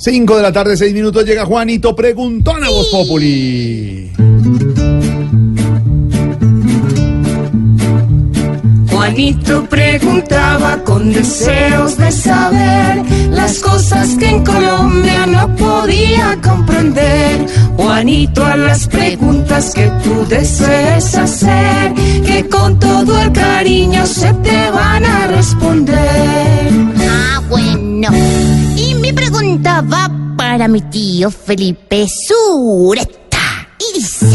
5 de la tarde, 6 minutos, llega Juanito Preguntón a Voz Populi. Juanito preguntaba con deseos de saber las cosas que en Colombia no podía comprender. Juanito a las preguntas que tú desees hacer, pregunta va para mi tío Felipe Sureta. Y dice...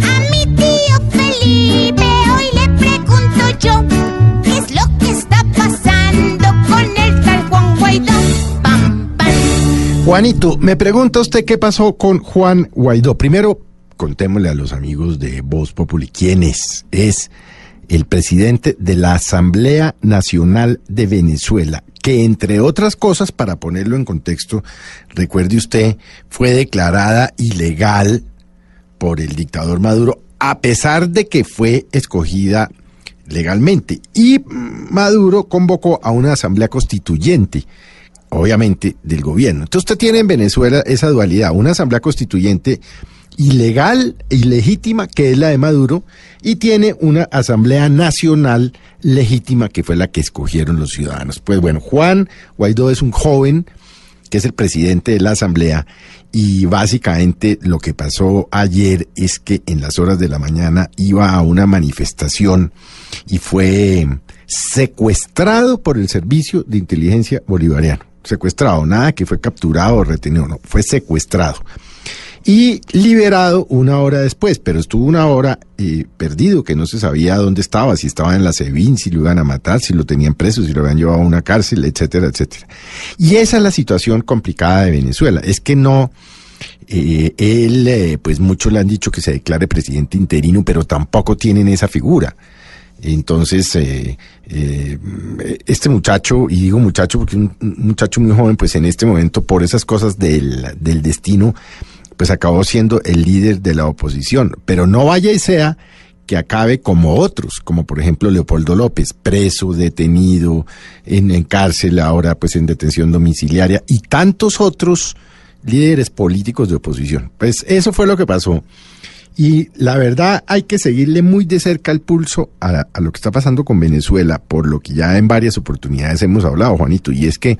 A mi tío Felipe hoy le pregunto yo, ¿qué es lo que está pasando con el tal Juan Guaidó? Pam, pam. Juanito, me pregunta usted qué pasó con Juan Guaidó. Primero, contémosle a los amigos de Voz Populi quién es. Es el presidente de la Asamblea Nacional de Venezuela, que entre otras cosas, para ponerlo en contexto, recuerde usted, fue declarada ilegal por el dictador Maduro, a pesar de que fue escogida legalmente. Y Maduro convocó a una asamblea constituyente, obviamente del gobierno. Entonces usted tiene en Venezuela esa dualidad, una asamblea constituyente ilegal, ilegítima, que es la de Maduro, y tiene una asamblea nacional legítima, que fue la que escogieron los ciudadanos. Pues bueno, Juan Guaidó es un joven que es el presidente de la asamblea, y básicamente lo que pasó ayer es que en las horas de la mañana iba a una manifestación y fue secuestrado por el servicio de inteligencia bolivariano. Secuestrado, nada que fue capturado o retenido, no, fue secuestrado. Y liberado una hora después, pero estuvo una hora eh, perdido, que no se sabía dónde estaba, si estaba en la SEBIN, si lo iban a matar, si lo tenían preso, si lo habían llevado a una cárcel, etcétera, etcétera. Y esa es la situación complicada de Venezuela, es que no, eh, él, eh, pues muchos le han dicho que se declare presidente interino, pero tampoco tienen esa figura. Entonces, eh, eh, este muchacho, y digo muchacho porque un, un muchacho muy joven, pues en este momento, por esas cosas del, del destino, pues acabó siendo el líder de la oposición. Pero no vaya y sea que acabe como otros, como por ejemplo Leopoldo López, preso, detenido, en, cárcel, ahora pues en detención domiciliaria, y tantos otros líderes políticos de oposición. Pues eso fue lo que pasó. Y la verdad hay que seguirle muy de cerca el pulso a, a, lo que está pasando con Venezuela, por lo que ya en varias oportunidades hemos hablado, Juanito, y es que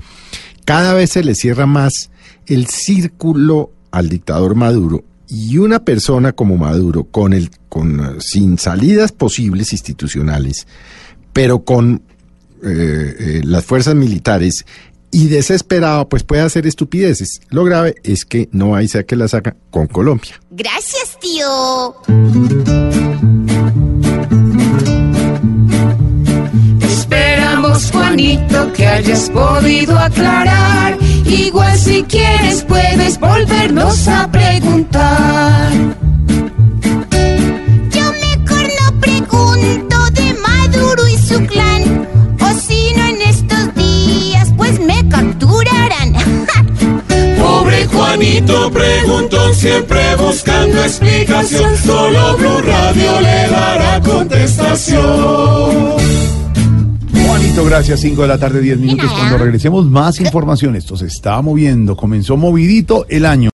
cada vez se le cierra más el círculo al dictador Maduro y una persona como Maduro con el con sin salidas posibles institucionales, pero con eh, eh, las fuerzas militares y desesperado, pues puede hacer estupideces. Lo grave es que no hay sea que la saca con Colombia. Gracias, tío. Esperamos, Juanito, que hayas podido aclarar. Igual si quieres puedes volvernos a preguntar. Yo mejor no pregunto de Maduro y su clan. O si no en estos días, pues me capturarán. Pobre Juanito preguntó siempre buscando explicación. Solo Blue Radio le dará contestación. Gracias. 5 de la tarde, 10 minutos. Cuando regresemos, más información. Esto se está moviendo. Comenzó movidito el año.